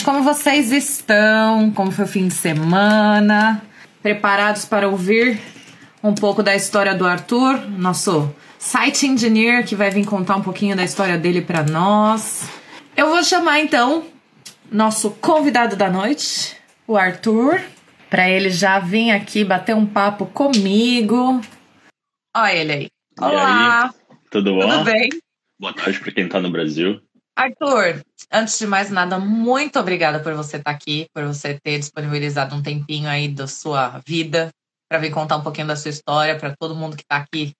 gente, como vocês estão? Como foi o fim de semana? Preparados para ouvir um pouco da história do Arthur, nosso site engineer que vai vir contar um pouquinho da história dele para nós. Eu vou chamar então nosso convidado da noite, o Arthur, para ele já vir aqui bater um papo comigo. Olha ele aí. Olá. Aí, tudo bom? Tudo bem? Boa tarde para quem está no Brasil. Arthur, antes de mais nada, muito obrigada por você estar tá aqui, por você ter disponibilizado um tempinho aí da sua vida para vir contar um pouquinho da sua história para todo mundo que está aqui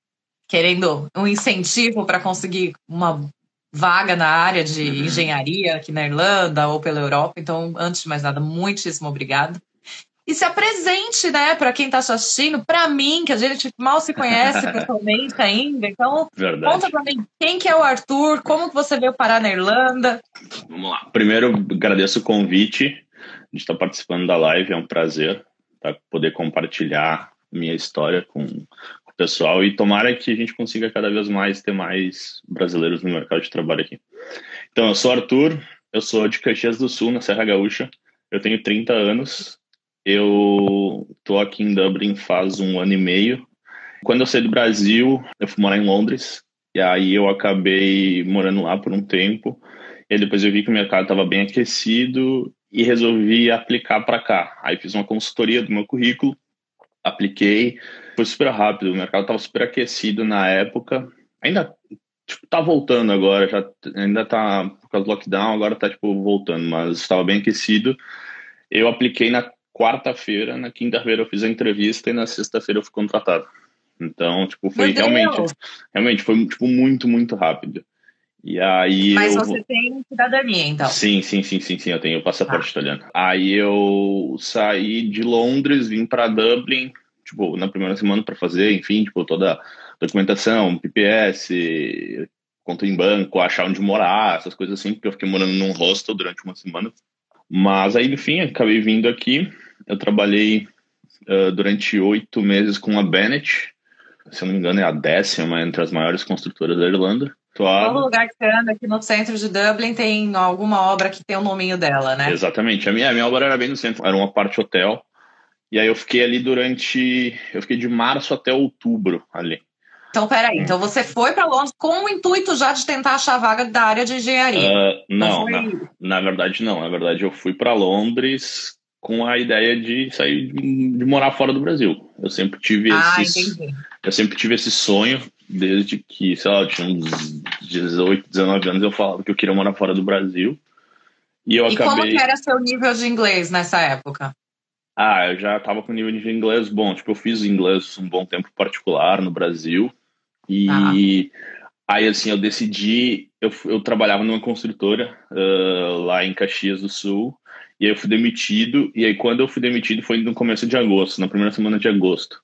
querendo um incentivo para conseguir uma vaga na área de uhum. engenharia aqui na Irlanda ou pela Europa. Então, antes de mais nada, muitíssimo obrigado. E se apresente, né, para quem está assistindo, para mim, que a gente mal se conhece pessoalmente ainda. Então, Verdade. conta para mim quem que é o Arthur, como que você veio parar na Irlanda. Vamos lá. Primeiro, agradeço o convite de estar participando da live, é um prazer tá, poder compartilhar minha história com, pessoal e tomara que a gente consiga cada vez mais ter mais brasileiros no mercado de trabalho aqui. Então, eu sou Arthur, eu sou de Caxias do Sul, na Serra Gaúcha, eu tenho 30 anos, eu tô aqui em Dublin faz um ano e meio. Quando eu saí do Brasil, eu fui morar em Londres, e aí eu acabei morando lá por um tempo, e depois eu vi que o mercado estava bem aquecido e resolvi aplicar para cá. Aí fiz uma consultoria do meu currículo, apliquei, foi super rápido, o mercado estava super aquecido na época. Ainda tipo, tá voltando agora, já ainda tá por causa do lockdown, agora tá tipo voltando, mas estava bem aquecido. Eu apliquei na quarta-feira, na quinta-feira eu fiz a entrevista e na sexta-feira eu fui contratado. Então, tipo, foi realmente, realmente foi tipo muito, muito rápido. E aí Mas eu... você tem cidadania, então? Sim, sim, sim, sim, sim, eu tenho passaporte ah. italiano. Aí eu saí de Londres, vim para Dublin, tipo, na primeira semana para fazer, enfim, tipo, toda a documentação, PPS, conta em banco, achar onde morar, essas coisas assim, porque eu fiquei morando num hostel durante uma semana. Mas aí, enfim, acabei vindo aqui. Eu trabalhei uh, durante oito meses com a Bennett, se eu não me engano, é a décima entre as maiores construtoras da Irlanda. Todo lugar que você anda aqui no centro de Dublin tem alguma obra que tem o nominho dela, né? Exatamente. A minha, a minha obra era bem no centro, era uma parte hotel. E aí eu fiquei ali durante. Eu fiquei de março até outubro ali. Então, peraí. Então você foi para Londres com o intuito já de tentar achar vaga da área de engenharia? Uh, não, na, na, verdade não. Na verdade eu fui para Londres com a ideia de sair de, morar fora do Brasil. Eu sempre tive ah, esses, eu sempre tive esse sonho desde que, sei lá, eu tinha uns 18, 19 anos eu falava que eu queria morar fora do Brasil. E eu e acabei como era seu nível de inglês nessa época? Ah, eu já estava com nível de inglês bom. Tipo, eu fiz inglês um bom tempo particular no Brasil. E ah. aí, assim, eu decidi. Eu, eu trabalhava numa construtora uh, lá em Caxias do Sul. E aí eu fui demitido. E aí, quando eu fui demitido, foi no começo de agosto, na primeira semana de agosto.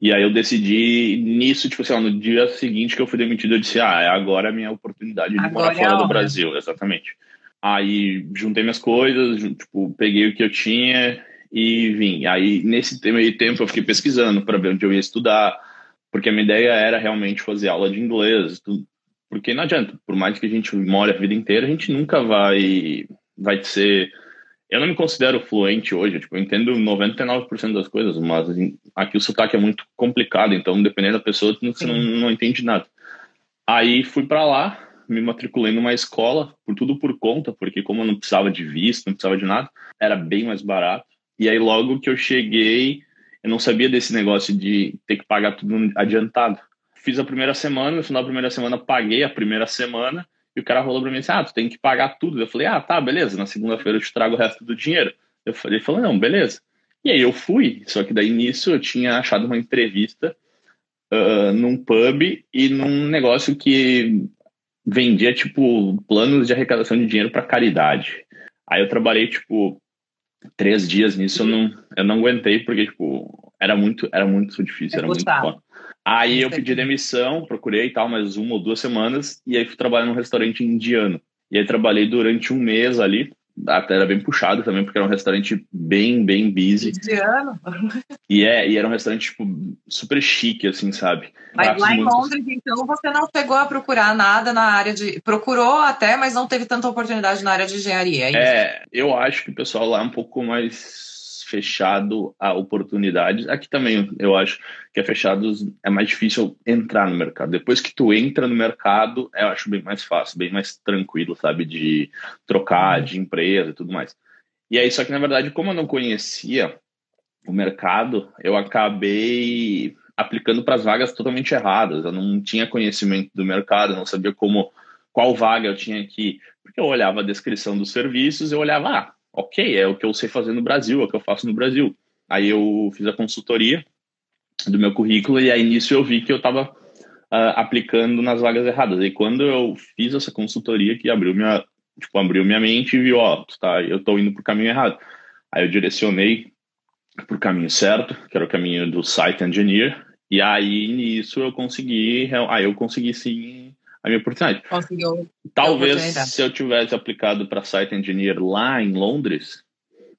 E aí eu decidi nisso, tipo assim, ó, no dia seguinte que eu fui demitido, eu disse, ah, é agora a minha oportunidade de agora morar é fora do Brasil, exatamente. Aí juntei minhas coisas, tipo, peguei o que eu tinha e vim. Aí, nesse meio tempo, eu fiquei pesquisando para ver onde eu ia estudar, porque a minha ideia era realmente fazer aula de inglês, porque não adianta, por mais que a gente more a vida inteira, a gente nunca vai, vai ser... Eu não me considero fluente hoje, tipo, eu entendo 99% das coisas, mas aqui o sotaque é muito complicado, então dependendo da pessoa, você não, não entende nada. Aí fui para lá, me matriculei numa escola, por tudo por conta, porque como eu não precisava de visto, não precisava de nada, era bem mais barato. E aí, logo que eu cheguei, eu não sabia desse negócio de ter que pagar tudo adiantado. Fiz a primeira semana, no final da primeira semana, paguei a primeira semana, e o cara rolou pra mim assim: ah, tu tem que pagar tudo. Eu falei: ah, tá, beleza, na segunda-feira eu te trago o resto do dinheiro. Eu falei, ele falou: não, beleza. E aí eu fui, só que daí nisso eu tinha achado uma entrevista uh, num pub e num negócio que vendia, tipo, planos de arrecadação de dinheiro para caridade. Aí eu trabalhei, tipo, três dias nisso eu não, eu não aguentei, porque, tipo, era muito, era muito difícil, era muito foda. Aí eu pedi demissão, procurei e tal, mais uma ou duas semanas, e aí fui trabalhar num restaurante indiano. E aí trabalhei durante um mês ali, até era bem puxado também, porque era um restaurante bem, bem busy. Indiano? E, é, e era um restaurante, tipo, super chique, assim, sabe? Mas lá em Londres, então, você não chegou a procurar nada na área de. Procurou até, mas não teve tanta oportunidade na área de engenharia. É, é eu acho que o pessoal lá é um pouco mais fechado a oportunidades. Aqui também eu acho que é fechado, é mais difícil entrar no mercado. Depois que tu entra no mercado, eu acho bem mais fácil, bem mais tranquilo, sabe, de trocar de empresa e tudo mais. E aí, só que na verdade, como eu não conhecia o mercado, eu acabei aplicando para as vagas totalmente erradas. Eu não tinha conhecimento do mercado, não sabia como qual vaga eu tinha que, porque eu olhava a descrição dos serviços, eu olhava, ah, ok, é o que eu sei fazer no Brasil, é o que eu faço no Brasil. Aí eu fiz a consultoria do meu currículo e aí nisso eu vi que eu estava uh, ah, aplicando nas vagas erradas. E quando eu fiz essa consultoria que abriu minha, tipo, abriu minha mente e viu, ó, tá, eu estou indo para o caminho errado. Aí eu direcionei para o caminho certo, que era o caminho do site engineer, e aí nisso eu consegui, aí eu consegui sim a minha oportunidade. Conseguiu. Talvez oportunidade. se eu tivesse aplicado para site engineer lá em Londres,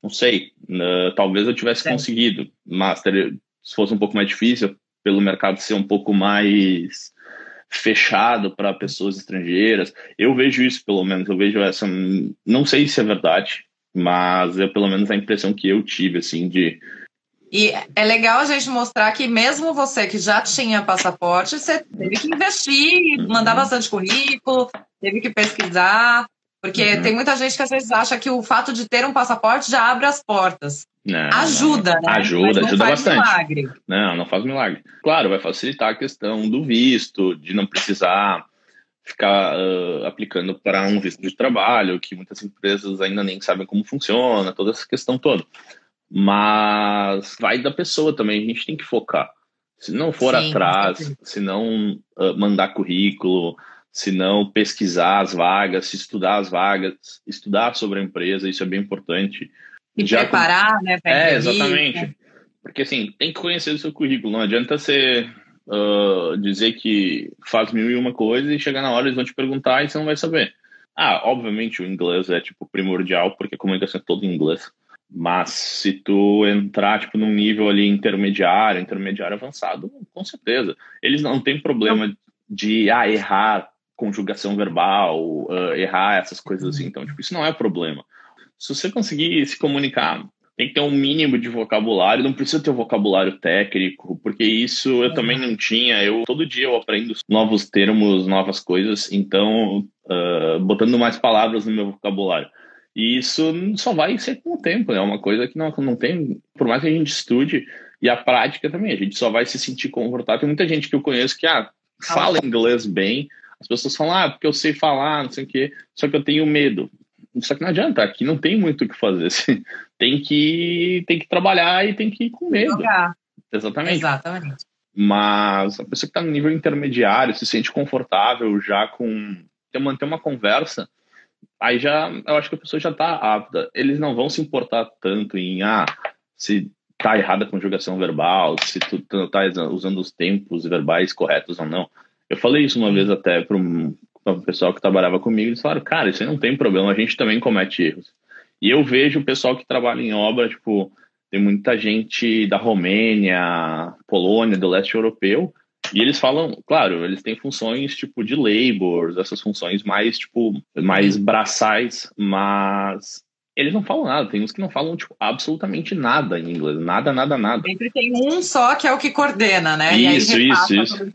não sei, uh, talvez eu tivesse Sim. conseguido, mas teria, se fosse um pouco mais difícil, pelo mercado ser um pouco mais fechado para pessoas estrangeiras. Eu vejo isso, pelo menos, eu vejo essa, não sei se é verdade, mas é pelo menos a impressão que eu tive, assim, de e é legal a gente mostrar que mesmo você que já tinha passaporte, você teve que investir, mandar bastante currículo, teve que pesquisar, porque uhum. tem muita gente que às vezes acha que o fato de ter um passaporte já abre as portas. Não, ajuda, não. né? Ajuda, ajuda bastante. Milagre. Não, não faz milagre. Claro, vai facilitar a questão do visto, de não precisar ficar uh, aplicando para um visto de trabalho, que muitas empresas ainda nem sabem como funciona, toda essa questão toda. Mas vai da pessoa também, a gente tem que focar. Se não for Sim, atrás, se não uh, mandar currículo, se não pesquisar as vagas, se estudar as vagas, estudar sobre a empresa, isso é bem importante. E Já preparar, com... né? É, exatamente. Porque assim, tem que conhecer o seu currículo. Não adianta você uh, dizer que faz mil e uma coisa e chegar na hora eles vão te perguntar e você não vai saber. Ah, obviamente o inglês é tipo primordial, porque a comunicação é toda em inglês. Mas se tu entrar tipo num nível ali intermediário, intermediário avançado, com certeza. Eles não têm problema de ah, errar conjugação verbal, uh, errar essas coisas assim. Então, tipo, isso não é problema. Se você conseguir se comunicar, tem que ter um mínimo de vocabulário, não precisa ter um vocabulário técnico, porque isso eu também não tinha. Eu todo dia eu aprendo novos termos, novas coisas, então uh, botando mais palavras no meu vocabulário. E isso só vai ser com o tempo, é né? uma coisa que não, não tem, por mais que a gente estude, e a prática também, a gente só vai se sentir confortável. Tem muita gente que eu conheço que ah, fala inglês bem, as pessoas falam, ah, porque eu sei falar, não sei o quê, só que eu tenho medo. Só que não adianta, aqui não tem muito o que fazer. Assim, tem que, tem que trabalhar e tem que ir com medo. Jogar. Exatamente. Exatamente. Mas a pessoa que está no nível intermediário, se sente confortável já com manter uma conversa, aí já eu acho que a pessoa já está apta. Eles não vão se importar tanto em ah, se tá errada a conjugação verbal, se tu tá usando os tempos verbais corretos ou não. Eu falei isso uma vez até para um, pessoal que trabalhava comigo, eles falaram, cara, isso aí não tem problema, a gente também comete erros. E eu vejo o pessoal que trabalha em obra, tipo, tem muita gente da Romênia, Polônia, do leste europeu, e eles falam, claro, eles têm funções tipo de labors, essas funções mais tipo mais braçais, mas eles não falam nada. Tem uns que não falam tipo, absolutamente nada em inglês, nada, nada, nada. Sempre tem um só que é o que coordena, né? Isso, isso, isso.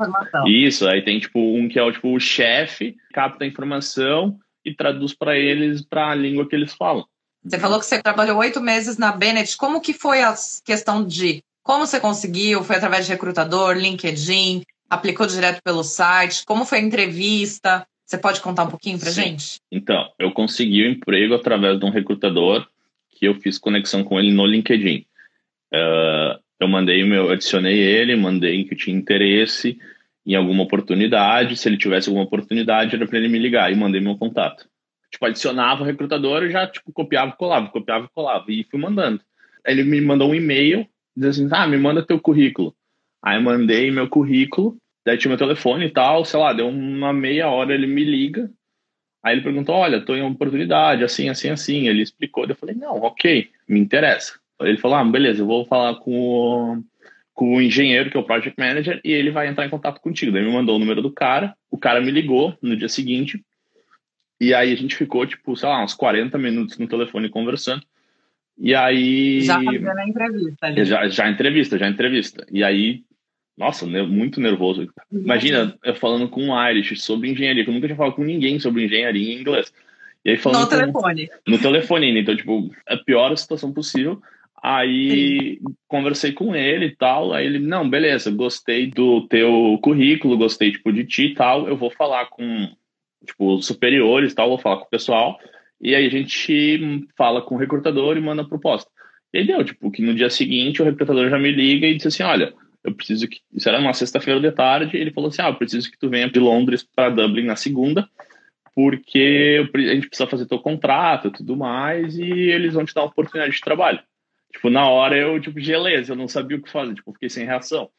Isso, aí tem tipo um que é o tipo o chefe, capta a informação e traduz para eles para a língua que eles falam. Você falou que você trabalhou oito meses na Bennett. Como que foi a questão de como você conseguiu? Foi através de recrutador, LinkedIn? Aplicou direto pelo site? Como foi a entrevista? Você pode contar um pouquinho para gente? Então, eu consegui o um emprego através de um recrutador que eu fiz conexão com ele no LinkedIn. Uh, eu mandei meu, adicionei ele, mandei que tinha interesse em alguma oportunidade. Se ele tivesse alguma oportunidade, era para ele me ligar e mandei meu contato. Tipo, adicionava o recrutador e já tipo, copiava e colava, copiava e colava. E fui mandando. Ele me mandou um e-mail diz assim, ah, me manda teu currículo. Aí mandei meu currículo, daí tinha meu telefone e tal, sei lá, deu uma meia hora, ele me liga, aí ele perguntou, olha, tô em uma oportunidade, assim, assim, assim, ele explicou, eu falei, não, ok, me interessa. Ele falou, ah, beleza, eu vou falar com o, com o engenheiro, que é o project manager, e ele vai entrar em contato contigo. Daí me mandou o número do cara, o cara me ligou no dia seguinte, e aí a gente ficou, tipo, sei lá, uns 40 minutos no telefone conversando. E aí. Já fazendo a entrevista ali. Já, já entrevista, já entrevista. E aí, nossa, muito nervoso. Imagina eu falando com um Irish sobre engenharia, que eu nunca tinha falado com ninguém sobre engenharia em inglês. E aí falando no com, telefone. No telefone, então, tipo, a pior situação possível. Aí Sim. conversei com ele e tal. Aí ele, não, beleza, gostei do teu currículo, gostei tipo, de ti e tal. Eu vou falar com tipo, superiores e tal, vou falar com o pessoal. E aí a gente fala com o recrutador e manda a proposta. E aí deu, tipo, que no dia seguinte o recrutador já me liga e disse assim: olha, eu preciso que. Isso era uma sexta-feira de tarde. ele falou assim: ah, eu preciso que tu venha de Londres para Dublin na segunda, porque a gente precisa fazer teu contrato e tudo mais, e eles vão te dar uma oportunidade de trabalho. Tipo, na hora eu, tipo, gelei, eu não sabia o que fazer, tipo, fiquei sem reação.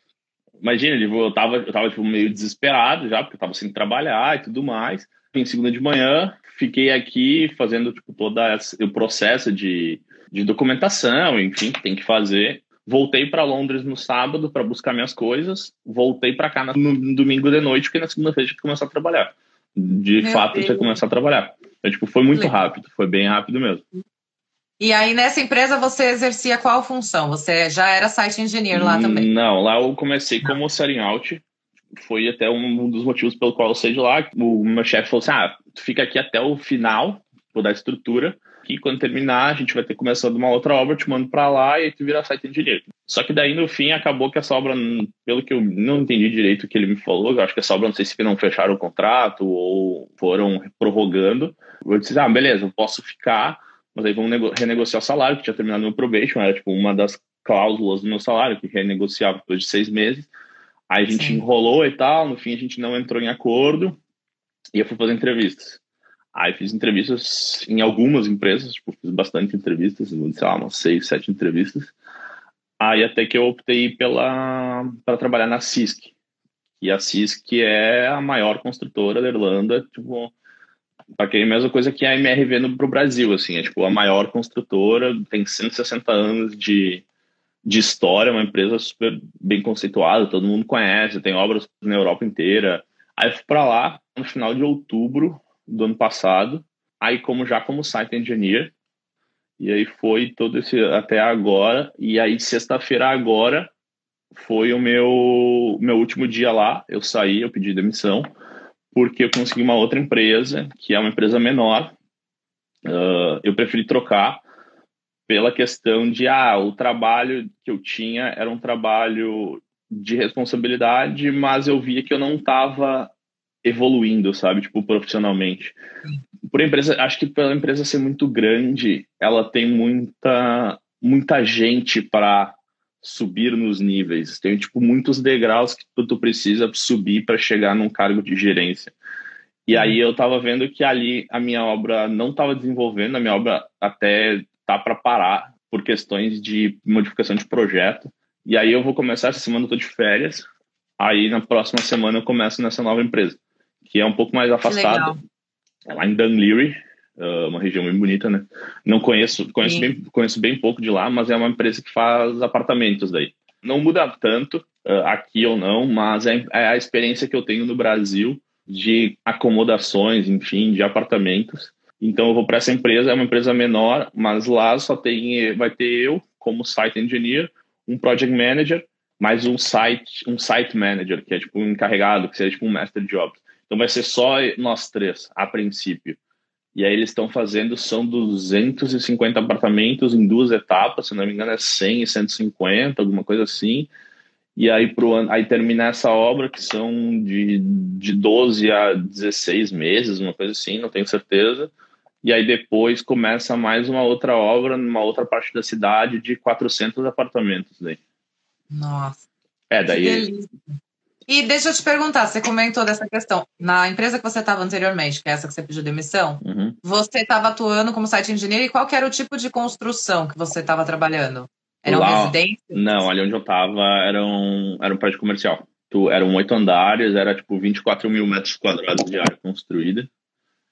Imagina, tipo, eu tava, eu tava tipo, meio desesperado já, porque eu tava sem trabalhar e tudo mais. Em segunda de manhã, fiquei aqui fazendo, tipo, todo o processo de, de documentação, enfim, que tem que fazer. Voltei para Londres no sábado para buscar minhas coisas. Voltei para cá no, domingo de noite, porque na segunda-feira tinha que começar a trabalhar. De Meu fato, tinha que começar a trabalhar. Então, tipo, foi muito Legal. rápido, foi bem rápido mesmo. E aí, nessa empresa, você exercia qual função? Você já era site engineer lá também? Não, lá eu comecei como setting out. Foi até um dos motivos pelo qual eu saí de lá. O meu chefe falou assim: ah, tu fica aqui até o final, vou dar estrutura. E quando terminar, a gente vai ter começado uma outra obra, te mando para lá e aí tu vira site engineer. Só que daí, no fim, acabou que essa obra, pelo que eu não entendi direito o que ele me falou, eu acho que essa obra, não sei se não fecharam o contrato ou foram prorrogando. Eu disse: ah, beleza, eu posso ficar mas aí vamos renegociar o salário, que tinha terminado meu probation, era tipo uma das cláusulas do meu salário, que renegociava depois de seis meses. Aí a gente Sim. enrolou e tal, no fim a gente não entrou em acordo, e eu fui fazer entrevistas. Aí fiz entrevistas em algumas empresas, tipo, fiz bastante entrevistas, sei lá, umas seis, sete entrevistas. Aí até que eu optei pela para trabalhar na CISC. E a CISC é a maior construtora da Irlanda, tipo, Paquei a mesma coisa que a MRV no, pro Brasil, assim, é tipo a maior construtora, tem 160 anos de, de história, uma empresa super bem conceituada, todo mundo conhece, tem obras na Europa inteira. Aí fui para lá no final de outubro do ano passado, aí como já como site engineer, e aí foi todo esse até agora, e aí sexta-feira agora foi o meu meu último dia lá, eu saí, eu pedi demissão porque eu consegui uma outra empresa, que é uma empresa menor. Uh, eu preferi trocar pela questão de, ah, o trabalho que eu tinha era um trabalho de responsabilidade, mas eu via que eu não estava evoluindo, sabe, tipo, profissionalmente. Por empresa, acho que pela empresa ser muito grande, ela tem muita muita gente para subir nos níveis. Tem tipo muitos degraus que tu, tu precisa subir para chegar num cargo de gerência. E aí eu estava vendo que ali a minha obra não estava desenvolvendo, a minha obra até tá para parar por questões de modificação de projeto. E aí eu vou começar essa semana eu tô de férias. Aí na próxima semana eu começo nessa nova empresa, que é um pouco mais afastada. É lá em Dunleary, uh, uma região bem bonita, né? Não conheço, conheço bem, conheço bem pouco de lá, mas é uma empresa que faz apartamentos daí. Não muda tanto uh, aqui ou não, mas é, é, a experiência que eu tenho no Brasil de acomodações, enfim, de apartamentos. Então eu vou para essa empresa, é uma empresa menor, mas lá só tem, vai ter eu como site engineer, um project manager, mais um site, um site manager, que é tipo um encarregado, que seria tipo um master job. Então vai ser só nós três, a princípio. E aí eles estão fazendo, são 250 apartamentos em duas etapas, se não me engano é 100 e 150, alguma coisa assim. E aí, pro, aí termina essa obra, que são de, de 12 a 16 meses, uma coisa assim, não tenho certeza. E aí depois começa mais uma outra obra numa outra parte da cidade de 400 apartamentos daí. Nossa. É, daí e deixa eu te perguntar, você comentou dessa questão. Na empresa que você estava anteriormente, que é essa que você pediu demissão, uhum. você estava atuando como site engineer e qual era o tipo de construção que você estava trabalhando? Era uma residência? Não, ali onde eu estava era um, era um prédio comercial. Tu, eram oito andares, era tipo 24 mil metros quadrados de área construída.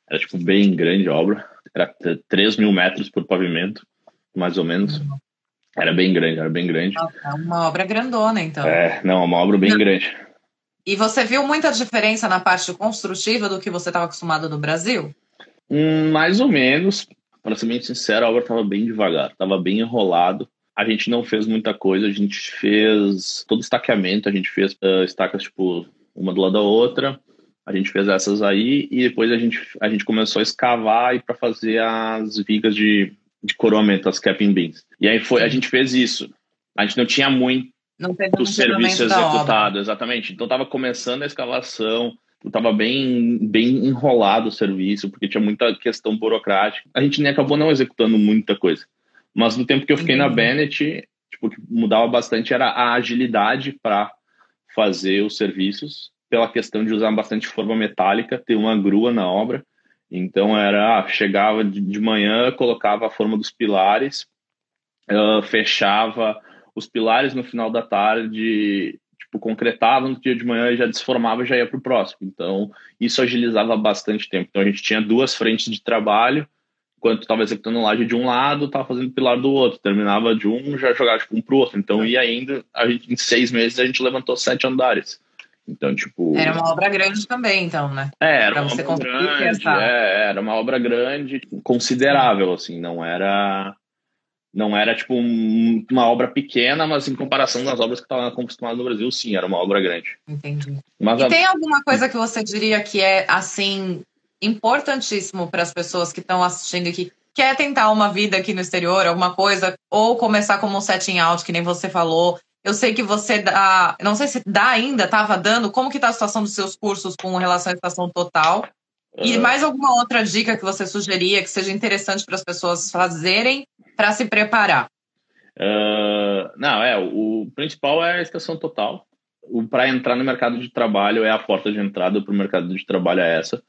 Era tipo bem grande a obra. Era 3 mil metros por pavimento, mais ou menos. Uhum. Era bem grande, era bem grande. É uma obra grandona, então. É, não, uma obra bem grande. E você viu muita diferença na parte construtiva do que você estava acostumado no Brasil? Hum, mais ou menos. Para ser bem sincero, a obra estava bem devagar, estava bem enrolado. A gente não fez muita coisa, a gente fez todo estaqueamento, a gente fez uh, estacas tipo uma do lado da outra. A gente fez essas aí e depois a gente, a gente começou a escavar e para fazer as vigas de, de coroamento, as capping beams. E aí foi, a gente fez isso. A gente não tinha muito o serviço executado, exatamente. Então estava começando a escavação, estava bem, bem enrolado o serviço, porque tinha muita questão burocrática. A gente nem acabou não executando muita coisa. Mas no tempo que eu fiquei uhum. na Bennett, tipo, o que mudava bastante era a agilidade para fazer os serviços, pela questão de usar bastante forma metálica, ter uma grua na obra. Então era, ah, chegava de manhã, colocava a forma dos pilares, uh, fechava os pilares no final da tarde, tipo, concretava no dia de manhã e já desformava e já ia para o próximo. Então, isso agilizava bastante tempo. Então, a gente tinha duas frentes de trabalho, enquanto estava executando laje de um lado, estava fazendo pilar do outro. Terminava de um, já jogava tipo, um para o outro. Então, e ainda, a gente, em seis meses, a gente levantou sete andares. Então, tipo. Era uma obra grande também, então, né? É, era uma obra grande. É, era uma obra grande, considerável, assim, não era não era tipo um, uma obra pequena, mas em comparação das obras que estavam acostumadas no Brasil, sim, era uma obra grande. Entendi. Mas e a... tem alguma coisa que você diria que é assim importantíssimo para as pessoas que estão assistindo e que quer tentar uma vida aqui no exterior, alguma coisa, ou começar como um setting out, que nem você falou. Eu sei que você dá, não sei se dá ainda, estava dando. Como que está a situação dos seus cursos com relação à estação total? E mais alguma outra dica que você sugeria que seja interessante para as pessoas fazerem para se preparar? Uh, não, é, o principal é a estação total. Para entrar no mercado de trabalho é a porta de entrada para o mercado de trabalho é essa.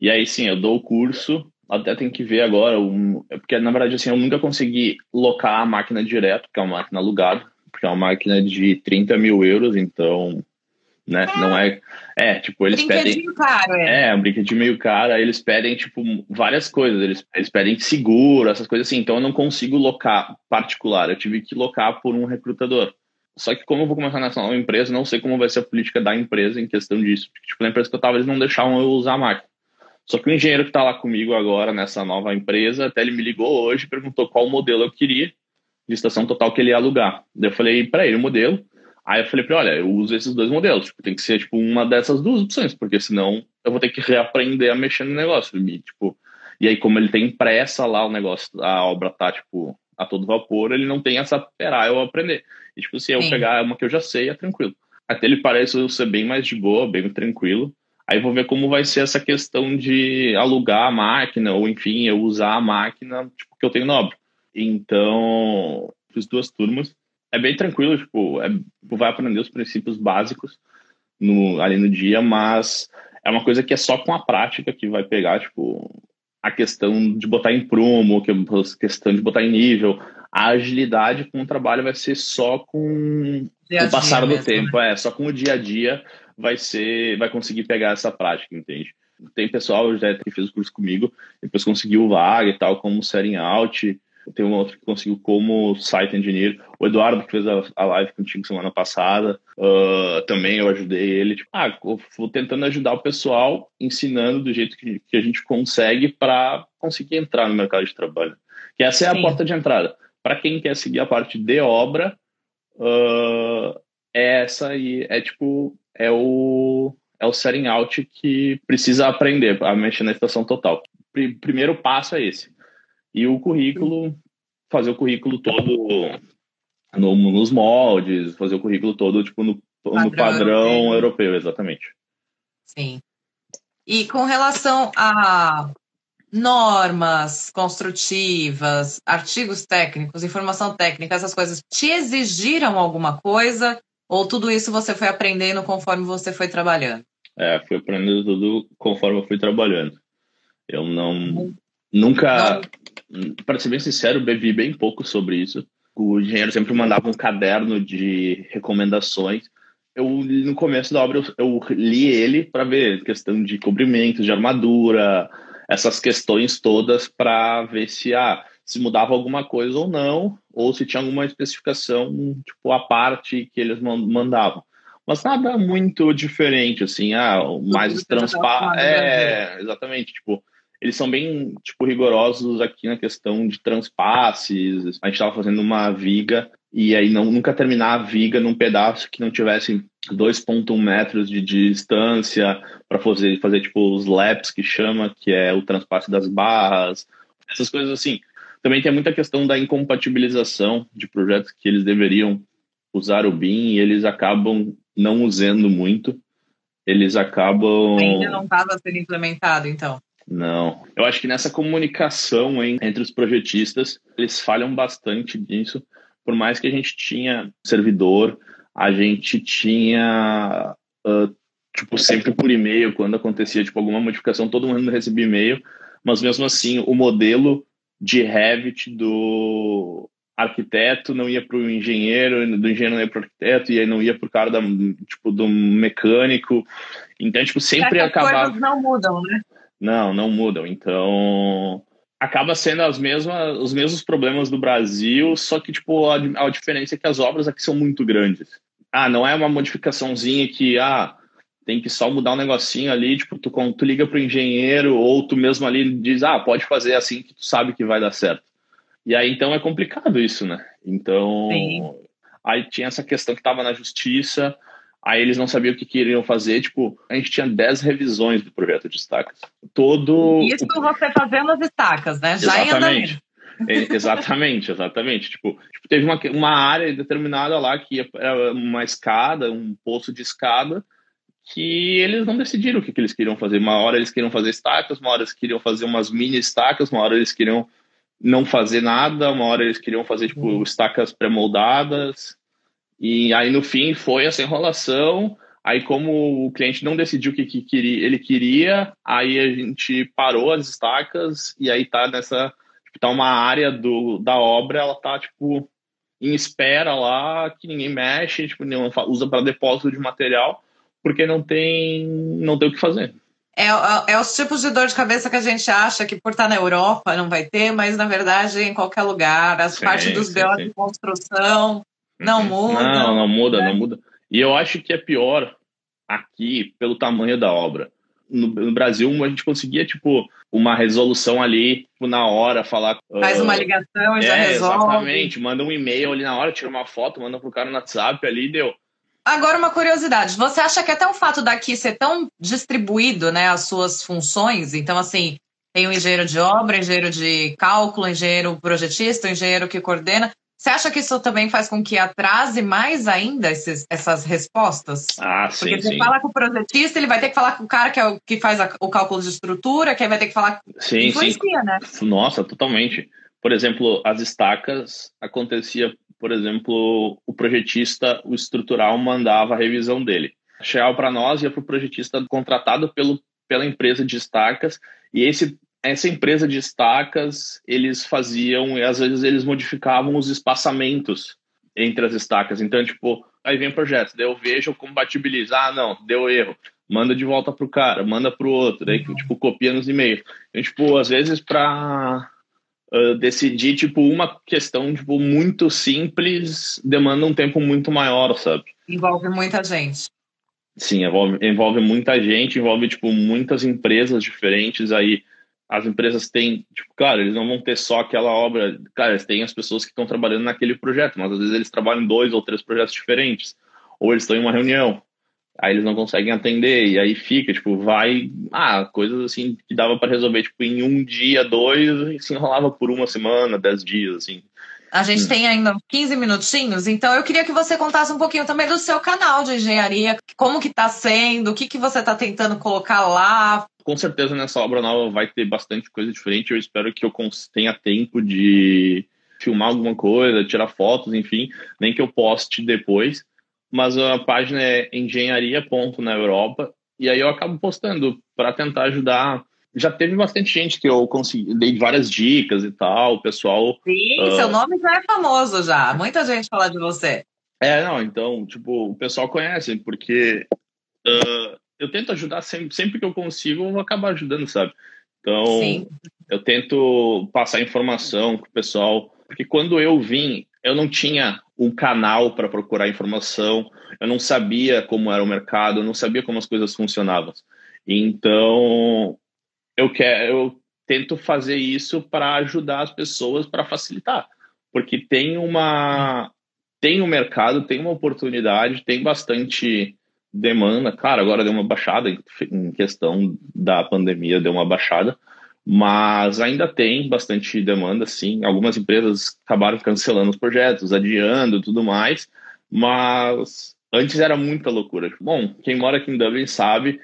E aí sim, eu dou o curso, até tem que ver agora, um, é porque na verdade assim, eu nunca consegui locar a máquina direto, que é uma máquina alugada, é uma máquina de 30 mil euros, então né? É. Não é. É, tipo, eles pedem. Caro, é. é, um brinquedinho meio caro, aí eles pedem, tipo, várias coisas. Eles, eles pedem seguro, essas coisas assim. Então eu não consigo locar particular. Eu tive que locar por um recrutador. Só que como eu vou começar nessa nova empresa, não sei como vai ser a política da empresa em questão disso. Porque, tipo, na empresa que eu tava, eles não deixavam eu usar a máquina. Só que o engenheiro que tá lá comigo agora nessa nova empresa, até ele me ligou hoje e perguntou qual modelo eu queria de estação total que ele ia alugar. Daí eu falei para ele o modelo. Aí eu falei para ele, olha, eu uso esses dois modelos, tipo, tem que ser tipo uma dessas duas opções, porque senão eu vou ter que reaprender a mexer no negócio, e, tipo, e aí como ele tem pressa lá o negócio, a obra tá tipo a todo vapor, ele não tem essa esperar eu aprender. E tipo, se eu Sim. pegar uma que eu já sei, é tranquilo. Até ele parece ser bem mais de boa, bem tranquilo. Aí vou ver como vai ser essa questão de alugar a máquina, ou enfim, eu usar a máquina tipo, que eu tenho na obra. Então, fiz duas turmas é bem tranquilo, tipo, é, vai aprender os princípios básicos no, ali no dia, mas é uma coisa que é só com a prática que vai pegar, tipo, a questão de botar em prumo, a questão de botar em nível, a agilidade com o trabalho vai ser só com o passar do mesmo, tempo, né? é, só com o dia a dia vai ser, vai conseguir pegar essa prática, entende? Tem pessoal já que fez o curso comigo, depois conseguiu vaga e tal, como setting out, tem um outro que conseguiu como site engineer. O Eduardo, que fez a, a live contigo semana passada, uh, também eu ajudei ele. Tipo, ah, vou tentando ajudar o pessoal, ensinando do jeito que, que a gente consegue para conseguir entrar no mercado de trabalho. Que essa é Sim. a porta de entrada. Para quem quer seguir a parte de obra, uh, é essa aí, é tipo, é o, é o setting out que precisa aprender a mexer na estação total. Primeiro passo é esse e o currículo, fazer o currículo todo no, nos moldes, fazer o currículo todo tipo no, padrão, no padrão europeu. europeu, exatamente. Sim. E com relação a normas construtivas, artigos técnicos, informação técnica, essas coisas, te exigiram alguma coisa? Ou tudo isso você foi aprendendo conforme você foi trabalhando? É, fui aprendendo tudo conforme eu fui trabalhando. Eu não. Nunca. Não para ser bem sincero, bebi bem pouco sobre isso. O engenheiro sempre mandava um caderno de recomendações. Eu, no começo da obra, eu, eu li ele para ver questão de cobrimento, de armadura, essas questões todas para ver se, ah, se mudava alguma coisa ou não, ou se tinha alguma especificação, tipo, a parte que eles mandavam. Mas nada muito diferente, assim, ah, mais transparente. É, exatamente, tipo, eles são bem, tipo, rigorosos aqui na questão de transpasses. A gente estava fazendo uma viga e aí não, nunca terminar a viga num pedaço que não tivesse 2.1 metros de distância para fazer, fazer, tipo, os laps que chama, que é o transpasse das barras, essas coisas assim. Também tem muita questão da incompatibilização de projetos que eles deveriam usar o BIM e eles acabam não usando muito. Eles acabam. Ainda não estava sendo implementado, então. Não. Eu acho que nessa comunicação hein, entre os projetistas, eles falham bastante nisso. Por mais que a gente tinha servidor, a gente tinha, uh, tipo, sempre por e-mail, quando acontecia, tipo, alguma modificação, todo mundo recebia e-mail, mas mesmo assim, o modelo de Revit do arquiteto não ia para o engenheiro, do engenheiro não ia para o arquiteto, e aí não ia para o cara da, tipo, do mecânico. Então, tipo, sempre acabava... As coisas não mudam, né? Não, não mudam. Então, acaba sendo as mesmas, os mesmos problemas do Brasil, só que, tipo, a, a diferença é que as obras aqui são muito grandes. Ah, não é uma modificaçãozinha que, ah, tem que só mudar um negocinho ali, tipo, tu, tu liga pro engenheiro ou tu mesmo ali diz, ah, pode fazer assim que tu sabe que vai dar certo. E aí, então, é complicado isso, né? Então, Sim. aí tinha essa questão que estava na justiça, aí eles não sabiam o que queriam fazer, tipo, a gente tinha 10 revisões do projeto de estacas. Todo... Isso você fazendo as estacas, né? Já Exatamente. É, exatamente, exatamente. Tipo, tipo, teve uma, uma área determinada lá que era uma escada, um poço de escada, que eles não decidiram o que, que eles queriam fazer. Uma hora eles queriam fazer estacas, uma hora eles queriam fazer umas mini estacas, uma hora eles queriam não fazer nada, uma hora eles queriam fazer tipo uhum. estacas pré-moldadas. E aí no fim foi essa enrolação. Aí como o cliente não decidiu o que, que queria, ele queria, aí a gente parou as estacas e aí tá nessa tipo, tá uma área do, da obra, ela tá tipo em espera lá, que ninguém mexe, tipo, usa para depósito de material porque não tem, não tem o que fazer. É, é, é, os tipos de dor de cabeça que a gente acha que por estar na Europa não vai ter, mas na verdade em qualquer lugar, as sim, partes dos BO de construção não mudam. Não, não muda, não muda. E eu acho que é pior aqui pelo tamanho da obra. No, no, Brasil, a gente conseguia, tipo, uma resolução ali, tipo, na hora, falar. Faz uma ligação e é, já resolve. Exatamente, manda um e-mail ali na hora, tira uma foto, manda pro cara no WhatsApp ali, deu. Agora, uma curiosidade. Você acha que até o fato daqui ser tão distribuído, né, as suas funções, então, assim, tem o engenheiro de obra, engenheiro de cálculo, engenheiro projetista, engenheiro que coordena. Você acha que isso também faz com que atrase mais ainda esses, essas respostas? Ah, sim. Porque você sim. fala com o projetista, ele vai ter que falar com o cara que, é o, que faz a, o cálculo de estrutura, que aí vai ter que falar. Sim, Influencia, sim. né? Nossa, totalmente. Por exemplo, as estacas acontecia por exemplo, o projetista, o estrutural, mandava a revisão dele. Chegava para nós, ia para o projetista contratado pelo, pela empresa de estacas, e esse, essa empresa de estacas, eles faziam, e às vezes eles modificavam os espaçamentos entre as estacas. Então, tipo, aí vem o projeto, daí eu vejo, eu compatibilizo. Ah, não, deu erro. Manda de volta pro cara, manda pro outro, daí, tipo, copia nos e-mails. Então, tipo, às vezes para uh, decidir, tipo, uma questão, tipo, muito simples demanda um tempo muito maior, sabe? Envolve muita gente. Sim, envolve, envolve muita gente, envolve, tipo, muitas empresas diferentes aí. As empresas têm, tipo, claro, eles não vão ter só aquela obra, cara, eles têm as pessoas que estão trabalhando naquele projeto, mas às vezes eles trabalham em dois ou três projetos diferentes, ou eles estão em uma reunião, aí eles não conseguem atender, e aí fica, tipo, vai, ah, coisas assim que dava para resolver, tipo, em um dia, dois, e se enrolava por uma semana, dez dias, assim. A gente hum. tem ainda 15 minutinhos, então eu queria que você contasse um pouquinho também do seu canal de engenharia, como que tá sendo, o que, que você tá tentando colocar lá. Com certeza nessa obra nova vai ter bastante coisa diferente, eu espero que eu tenha tempo de filmar alguma coisa, tirar fotos, enfim, nem que eu poste depois, mas a página é engenharia ponto na Europa e aí eu acabo postando para tentar ajudar. Já teve bastante gente que eu consegui, dei várias dicas e tal, o pessoal. Sim, uh... seu nome já é famoso já. Muita gente fala de você. É, não, então, tipo, o pessoal conhece, porque uh, eu tento ajudar sempre, sempre que eu consigo, eu vou acabar ajudando, sabe? Então, Eu tento passar informação para o pessoal, porque quando eu vim, eu não tinha um canal para procurar informação, eu não sabia como era o mercado, eu não sabia como as coisas funcionavam. Então, eu quero, eu tento fazer isso para ajudar as pessoas, para facilitar, porque tem uma tem um mercado, tem uma oportunidade, tem bastante demanda. Claro, agora deu uma baixada em questão da pandemia, deu uma baixada, mas ainda tem bastante demanda, sim. Algumas empresas acabaram cancelando os projetos, adiando tudo mais, mas antes era muita loucura. Bom, quem mora aqui em Dublin sabe,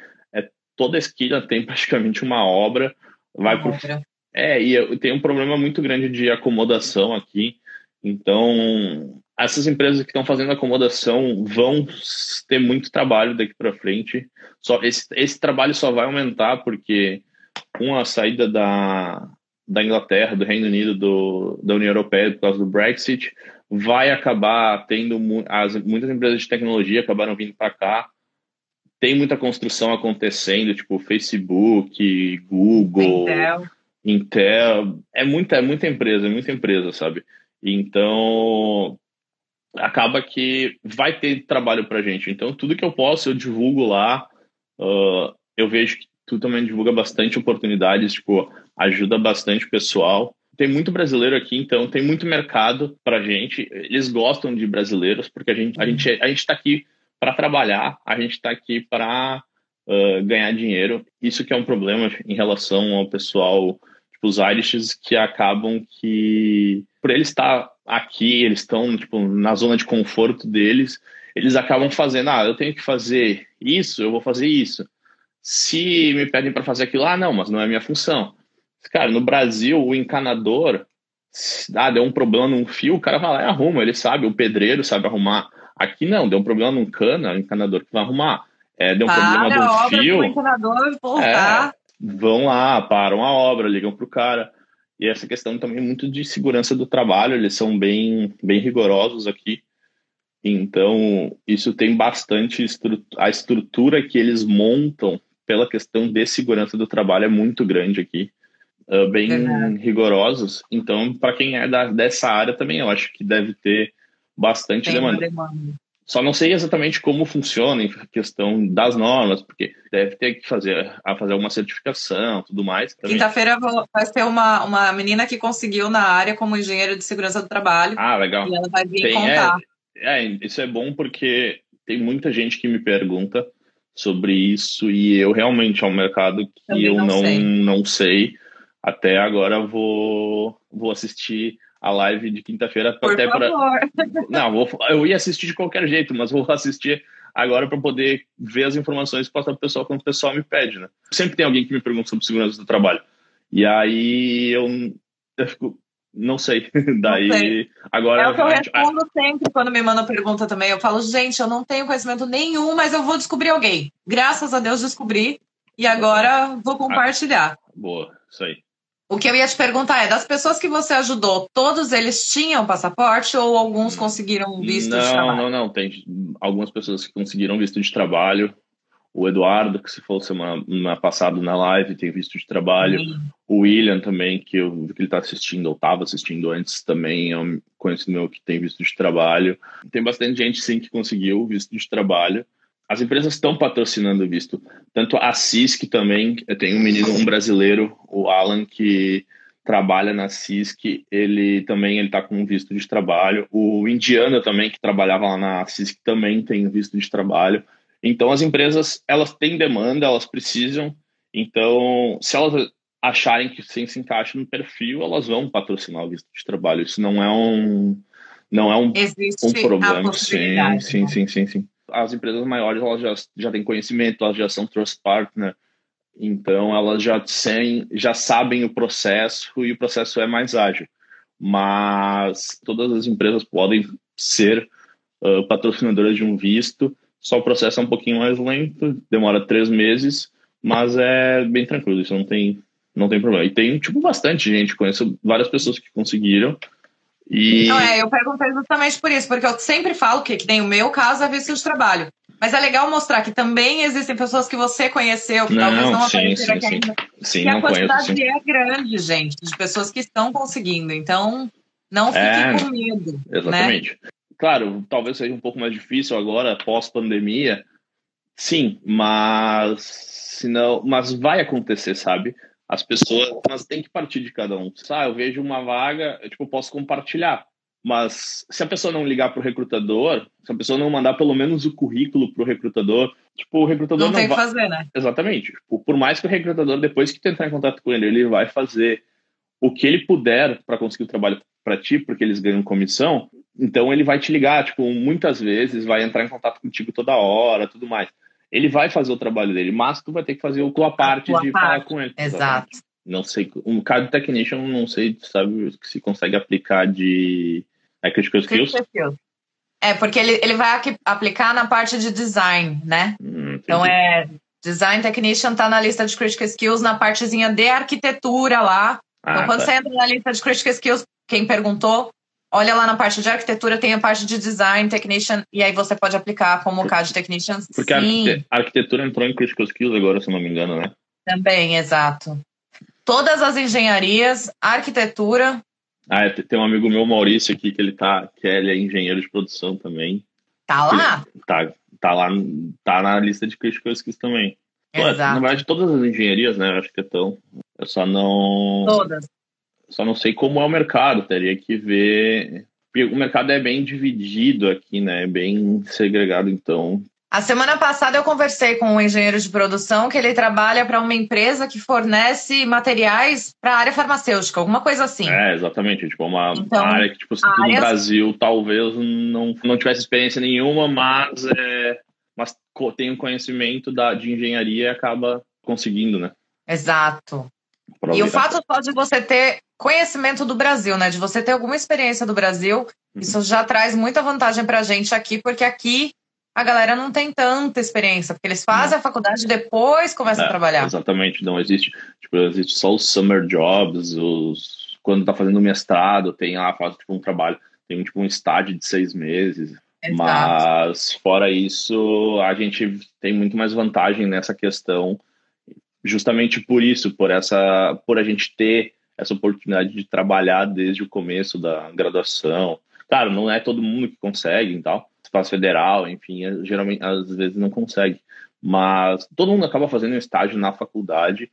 toda esquina tem praticamente uma obra, vai uma por... Obra. É, e tem um problema muito grande de acomodação aqui, então essas empresas que estão fazendo acomodação vão ter muito trabalho daqui para frente. Só esse, esse trabalho só vai aumentar porque com a saída da, da Inglaterra, do Reino Unido, do, da União Europeia por causa do Brexit, vai acabar tendo as, muitas empresas de tecnologia acabaram vindo para cá. Tem muita construção acontecendo, tipo Facebook, Google, Intel. Intel. É muita, é muita empresa, é muita empresa, sabe? Então, acaba que vai ter trabalho para gente. Então, tudo que eu posso, eu divulgo lá. Uh, eu vejo que tu também divulga bastante oportunidades, tipo, ajuda bastante o pessoal. Tem muito brasileiro aqui, então tem muito mercado para gente. Eles gostam de brasileiros, porque a gente a gente, a gente tá aqui para trabalhar, a gente está aqui para uh, ganhar dinheiro. Isso que é um problema em relação ao pessoal, tipo, os Irishes, que acabam que, por eles estar aqui, eles estão tipo, na zona de conforto deles, eles acabam fazendo, ah, eu tenho que fazer isso, eu vou fazer isso. Se me pedem para fazer aquilo, ah, não, mas não é minha função. Cara, no Brasil, o encanador, ah, deu um problema num fio, o cara vai lá e arruma, ele sabe, o pedreiro sabe arrumar. Aqui não, deu um problema num cana, o encanador que vai arrumar. É, deu um para problema num fio. O encanador voltar. É, vão lá, param a obra, ligam pro cara. E essa questão também é muito de segurança do trabalho, eles são bem, bem rigorosos aqui. Então, isso tem bastante estru a estrutura que eles montam pela questão de segurança do trabalho é muito grande aqui, uh, bem rigorosos. Então, para quem é da, dessa área também, eu acho que deve ter bastante demanda. demanda. Só não sei exatamente como funciona em questão das normas, porque deve ter que fazer, a fazer alguma certificação, tudo mais. Quinta-feira vai ter uma, uma menina que conseguiu na área como engenheiro de segurança do trabalho. Ah, legal. E ela vai vir tem, contar. É, é, isso é bom porque tem muita gente que me pergunta sobre isso e eu realmente é um mercado que Também eu não, sei. não sei. Até agora vou, vou assistir a live de quinta-feira até para Não, vou, eu ia assistir de qualquer jeito, mas vou assistir agora para poder ver as informações e passar para o pessoal quando o pessoal me pede, né? Sempre tem alguém que me pergunta sobre segurança do trabalho. E aí eu, eu fico, não sei. Daí, não sei. agora. É o que eu respondo sempre quando me mandam pergunta também. Eu falo, gente, eu não tenho conhecimento nenhum, mas eu vou descobrir alguém. Graças a Deus descobri. E agora vou compartilhar. Ah, boa, isso aí. O que eu ia te perguntar é, das pessoas que você ajudou, todos eles tinham passaporte ou alguns conseguiram visto não, de trabalho? Não, não, não. Tem algumas pessoas que conseguiram visto de trabalho, o Eduardo, que se falou semana passada na live, tem visto de trabalho. Uhum. O William também, que eu vi que ele está assistindo, ou estava assistindo antes também, é um conhecido meu que tem visto de trabalho. Tem bastante gente, sim, que conseguiu visto de trabalho. As empresas estão patrocinando visto. Tanto a CISC também, eu tenho um menino, um brasileiro, o Alan, que trabalha na CISC, ele também ele está com um visto de trabalho. O Indiana também, que trabalhava lá na CISC, também tem visto de trabalho. Então as empresas elas têm demanda, elas precisam. Então, se elas acharem que sim, se encaixa no perfil, elas vão patrocinar o visto de trabalho. Isso não é um não é um, um problema. Sim, sim, né? sim, sim, sim. As empresas maiores elas já, já têm conhecimento, elas já são trust partner, então elas já, sem, já sabem o processo e o processo é mais ágil. Mas todas as empresas podem ser uh, patrocinadoras de um visto só o processo é um pouquinho mais lento, demora três meses, mas é bem tranquilo, isso não tem, não tem problema. E tem, tipo, bastante gente, conheço várias pessoas que conseguiram E... Então, é, eu perguntei justamente por isso, porque eu sempre falo que, que nem o meu caso é visto de trabalho. Mas é legal mostrar que também existem pessoas que você conheceu, que não, talvez não apareceram aqui ainda. Sim, que a quantidade conheço, é grande, gente, de pessoas que estão conseguindo. Então, não fique é, com medo. Né? Exatamente. Né? Claro, talvez seja um pouco mais difícil agora, pós-pandemia. Sim, mas senão, mas vai acontecer, sabe? As pessoas, mas tem que partir de cada um. Ah, eu vejo uma vaga, eu tipo, posso compartilhar. Mas se a pessoa não ligar para o recrutador, se a pessoa não mandar pelo menos o currículo para o recrutador, tipo, o recrutador não, não tem vai... que fazer, né? Exatamente. Tipo, por mais que o recrutador, depois que tu entrar em contato com ele, ele vai fazer o que ele puder para conseguir o trabalho para ti, porque eles ganham comissão, então ele vai te ligar, tipo, muitas vezes, vai entrar em contato contigo toda hora, tudo mais. Ele vai fazer o trabalho dele, mas tu vai ter que fazer a tua parte a tua de parte. falar com ele. Exato. Não sei, um card technician, não sei, sabe, se consegue aplicar de é critical skills. skills. É, porque ele, ele vai aplicar na parte de design, né? Hum, então é design technician tá na lista de critical skills na partezinha de arquitetura lá. Ah, então quando tá. você entra na lista de critical skills, quem perguntou, olha lá na parte de arquitetura, tem a parte de design technician, e aí você pode aplicar como CAD technician. Porque sim. a arquitetura entrou em critical skills agora, se não me engano, né? Também, exato. Todas as engenharias, arquitetura. Ah, é, tem um amigo meu, Maurício, aqui, que ele tá, que ele é engenheiro de produção também. Tá lá? Ele, tá, tá lá, tá na lista de critical skills também. Exato. Na verdade, todas as engenharias, né, eu acho que estão. Eu só não. Todas. Só não sei como é o mercado, teria que ver. O mercado é bem dividido aqui, né? É bem segregado, então. A semana passada eu conversei com um engenheiro de produção que ele trabalha para uma empresa que fornece materiais para a área farmacêutica, alguma coisa assim. É, exatamente. Tipo, uma então, área que, tipo, no Brasil talvez não, não tivesse experiência nenhuma, mas, é, mas tem um conhecimento da, de engenharia e acaba conseguindo, né? Exato. E o fato só de você ter conhecimento do Brasil, né? De você ter alguma experiência do Brasil, uhum. isso já traz muita vantagem pra gente aqui, porque aqui a galera não tem tanta experiência, porque eles fazem não. a faculdade e depois começam é, a trabalhar. Exatamente, não existe, tipo, existe só os summer jobs, os quando tá fazendo mestrado, tem lá, faz tipo um trabalho, tem tipo um estágio de seis meses. Exato. Mas fora isso, a gente tem muito mais vantagem nessa questão, justamente por isso, por essa, por a gente ter essa oportunidade de trabalhar desde o começo da graduação. Claro, não é todo mundo que consegue e tal, espaço federal, enfim, é, geralmente às vezes não consegue, mas todo mundo acaba fazendo um estágio na faculdade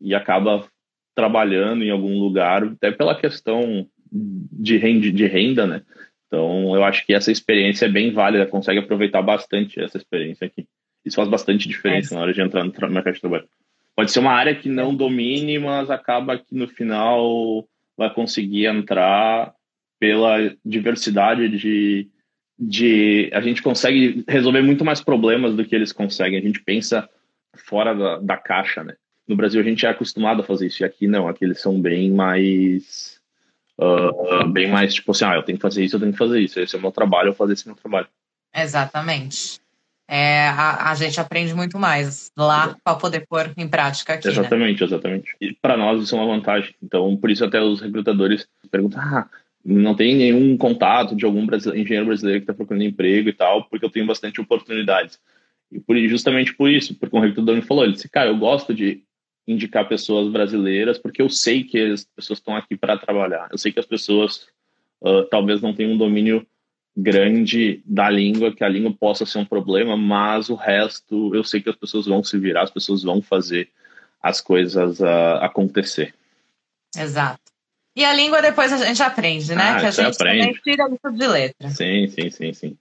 e acaba trabalhando em algum lugar, até pela questão de renda, de renda, né? Então, eu acho que essa experiência é bem válida, consegue aproveitar bastante essa experiência aqui. Isso faz bastante diferença é. na hora de entrar no mercado de trabalho. Pode ser uma área que não domine, mas acaba que no final vai conseguir entrar pela diversidade de, de. A gente consegue resolver muito mais problemas do que eles conseguem. A gente pensa fora da, da caixa, né? No Brasil a gente é acostumado a fazer isso, e aqui não, aqui eles são bem mais. Uh, bem mais tipo assim, ah, eu tenho que fazer isso, eu tenho que fazer isso. Esse é o meu trabalho, eu fazer esse meu trabalho. Exatamente é, a, a, gente aprende muito mais lá para poder pôr em prática aqui. Exatamente, né? exatamente. E para nós isso é uma vantagem. Então, por isso até os recrutadores perguntam: ah, não tem nenhum contato de algum brasileiro, engenheiro brasileiro que está procurando emprego e tal, porque eu tenho bastante oportunidades. E por, justamente por isso, porque um recrutador me falou: ele disse, cara, eu gosto de indicar pessoas brasileiras porque eu sei que as pessoas estão aqui para trabalhar. Eu sei que as pessoas uh, talvez não tenham um domínio grande da língua, que a língua possa ser um problema, mas o resto eu sei que as pessoas vão se virar, as pessoas vão fazer as coisas uh, acontecer. Exato. E a língua depois a gente aprende, né? Ah, que a gente aprende. tira isso de letra. Sim, sim, sim, sim.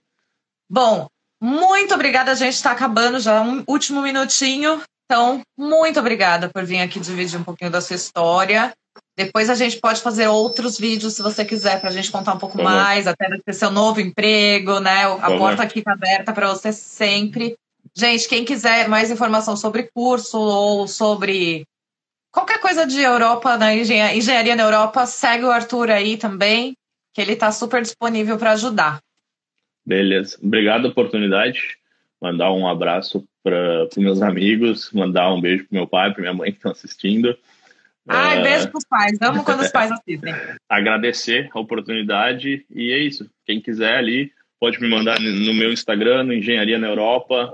Bom, muito obrigada. A gente está acabando já um último minutinho. Então, muito obrigada por vir aqui dividir um pouquinho da sua história. Depois a gente pode fazer outros vídeos, se você quiser, para a gente contar um pouco mais, até do seu novo emprego, né? A porta aqui está aberta para você sempre. Gente, quem quiser mais informação sobre curso ou sobre qualquer coisa de Europa, na engenharia na Europa, segue o Arthur aí também, que ele está super disponível para ajudar. Beleza. Obrigado a oportunidade. Mandar um abraço para os meus amigos, mandar um beijo para meu pai, para minha mãe que estão assistindo. Ai, uh... beijo pros pais. Amo quando os pais assistem. Agradecer a oportunidade e é isso. Quem quiser ali, pode me mandar no meu Instagram, no Engenharia na Europa.